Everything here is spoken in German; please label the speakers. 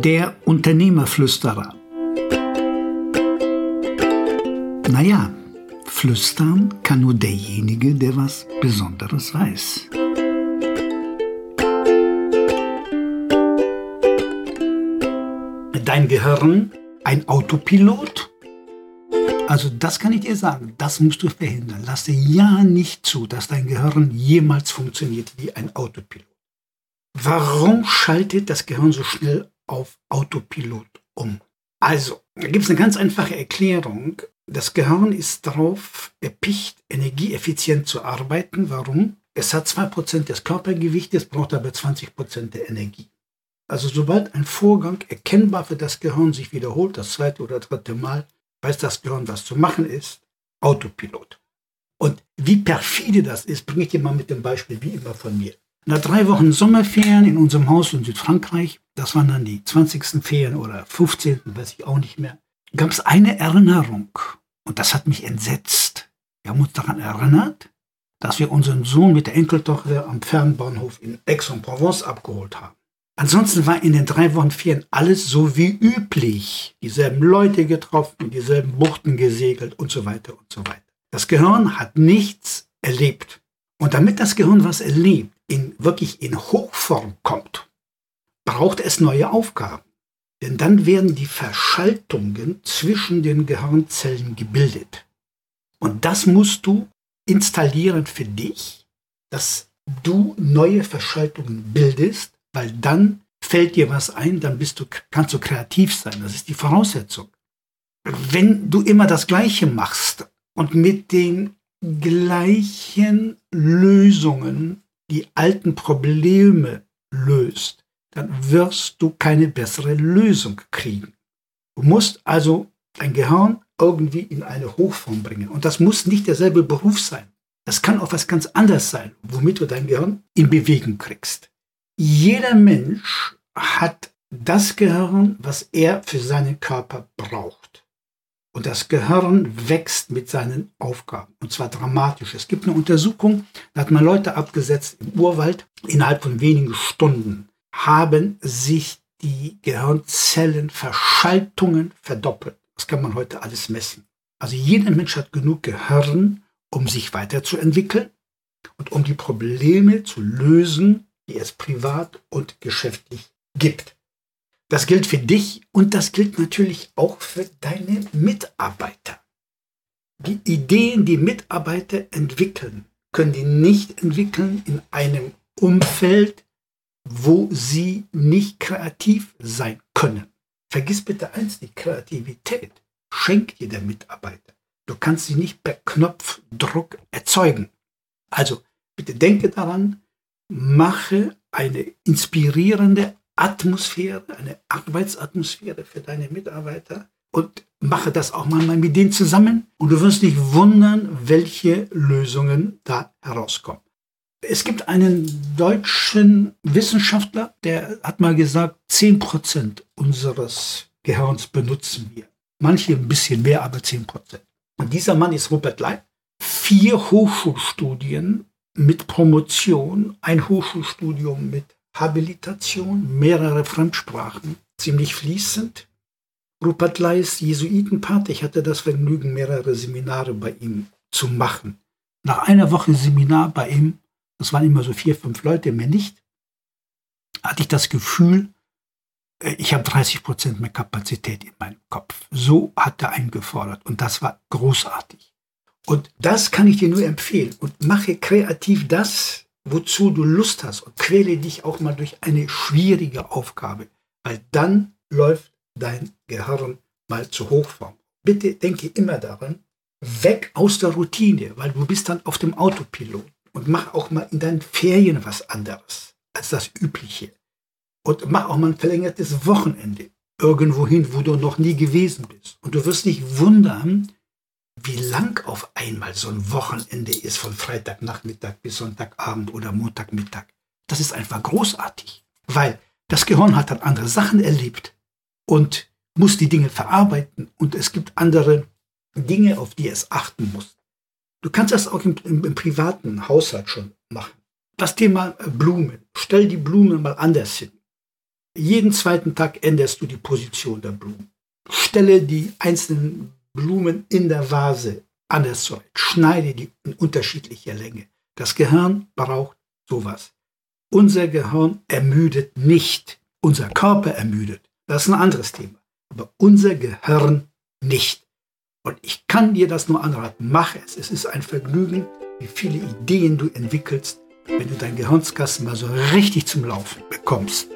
Speaker 1: Der Unternehmerflüsterer. Naja, flüstern kann nur derjenige, der was Besonderes weiß. Dein Gehirn ein Autopilot? Also das kann ich dir sagen, das musst du verhindern. Lasse ja nicht zu, dass dein Gehirn jemals funktioniert wie ein Autopilot. Warum schaltet das Gehirn so schnell auf Autopilot um? Also, da gibt es eine ganz einfache Erklärung. Das Gehirn ist darauf erpicht, energieeffizient zu arbeiten. Warum? Es hat 2% des Körpergewichtes, braucht aber 20% der Energie. Also sobald ein Vorgang erkennbar für das Gehirn sich wiederholt, das zweite oder dritte Mal, weiß das Gehirn, was zu machen ist. Autopilot. Und wie perfide das ist, bringe ich dir mal mit dem Beispiel wie immer von mir. Nach drei Wochen Sommerferien in unserem Haus in Südfrankreich, das waren dann die 20. Ferien oder 15., weiß ich auch nicht mehr, gab es eine Erinnerung. Und das hat mich entsetzt. Wir haben uns daran erinnert, dass wir unseren Sohn mit der Enkeltochter am Fernbahnhof in Aix-en-Provence abgeholt haben. Ansonsten war in den drei Wochen Ferien alles so wie üblich. Dieselben Leute getroffen, dieselben Buchten gesegelt und so weiter und so weiter. Das Gehirn hat nichts erlebt. Und damit das Gehirn was erlebt, in, wirklich in Hochform kommt, braucht es neue Aufgaben. Denn dann werden die Verschaltungen zwischen den Gehirnzellen gebildet. Und das musst du installieren für dich, dass du neue Verschaltungen bildest, weil dann fällt dir was ein, dann bist du, kannst du kreativ sein. Das ist die Voraussetzung. Wenn du immer das Gleiche machst und mit den gleichen Lösungen die alten Probleme löst, dann wirst du keine bessere Lösung kriegen. Du musst also dein Gehirn irgendwie in eine Hochform bringen. Und das muss nicht derselbe Beruf sein. Das kann auch was ganz anderes sein, womit du dein Gehirn in Bewegung kriegst. Jeder Mensch hat das Gehirn, was er für seinen Körper braucht. Und das Gehirn wächst mit seinen Aufgaben. Und zwar dramatisch. Es gibt eine Untersuchung, da hat man Leute abgesetzt im Urwald. Innerhalb von wenigen Stunden haben sich die Gehirnzellenverschaltungen verdoppelt. Das kann man heute alles messen. Also jeder Mensch hat genug Gehirn, um sich weiterzuentwickeln und um die Probleme zu lösen, die es privat und geschäftlich gibt. Das gilt für dich und das gilt natürlich auch für deine Mitarbeiter. Die Ideen, die Mitarbeiter entwickeln, können die nicht entwickeln in einem Umfeld, wo sie nicht kreativ sein können. Vergiss bitte eins, die Kreativität schenkt dir der Mitarbeiter. Du kannst sie nicht per Knopfdruck erzeugen. Also bitte denke daran, mache eine inspirierende Atmosphäre, eine Arbeitsatmosphäre für deine Mitarbeiter und mache das auch mal mit denen zusammen und du wirst dich wundern, welche Lösungen da herauskommen. Es gibt einen deutschen Wissenschaftler, der hat mal gesagt, 10% unseres Gehirns benutzen wir. Manche ein bisschen mehr, aber 10%. Und dieser Mann ist Rupert Leib. Vier Hochschulstudien mit Promotion, ein Hochschulstudium mit Habilitation, mehrere Fremdsprachen, ziemlich fließend. Rupert Lai ist Jesuitenpater. Ich hatte das Vergnügen, mehrere Seminare bei ihm zu machen. Nach einer Woche Seminar bei ihm, das waren immer so vier, fünf Leute, mehr nicht, hatte ich das Gefühl, äh, ich habe 30 Prozent mehr Kapazität in meinem Kopf. So hat er eingefordert und das war großartig. Und das kann ich dir nur empfehlen. Und mache kreativ das, wozu du Lust hast. Und quäle dich auch mal durch eine schwierige Aufgabe. Weil dann läuft dein Gehirn mal zu Hochform. Bitte denke immer daran, weg aus der Routine, weil du bist dann auf dem Autopilot. Und mach auch mal in deinen Ferien was anderes als das Übliche. Und mach auch mal ein verlängertes Wochenende irgendwohin, wo du noch nie gewesen bist. Und du wirst dich wundern, wie lang auf einmal so ein Wochenende ist, von Freitagnachmittag bis Sonntagabend oder Montagmittag. Das ist einfach großartig, weil das Gehirn hat dann andere Sachen erlebt und muss die Dinge verarbeiten und es gibt andere Dinge, auf die es achten muss. Du kannst das auch im, im, im privaten Haushalt schon machen. Das Thema Blumen. Stell die Blumen mal anders hin. jeden zweiten Tag änderst du die Position der Blumen. Stelle die einzelnen Blumen in der Vase anders zurecht. Schneide die in unterschiedlicher Länge. Das Gehirn braucht sowas. Unser Gehirn ermüdet nicht. Unser Körper ermüdet. Das ist ein anderes Thema. Aber unser Gehirn nicht. Und ich kann dir das nur anraten. Mach es. Es ist ein Vergnügen, wie viele Ideen du entwickelst, wenn du dein Gehirnskasten mal so richtig zum Laufen bekommst.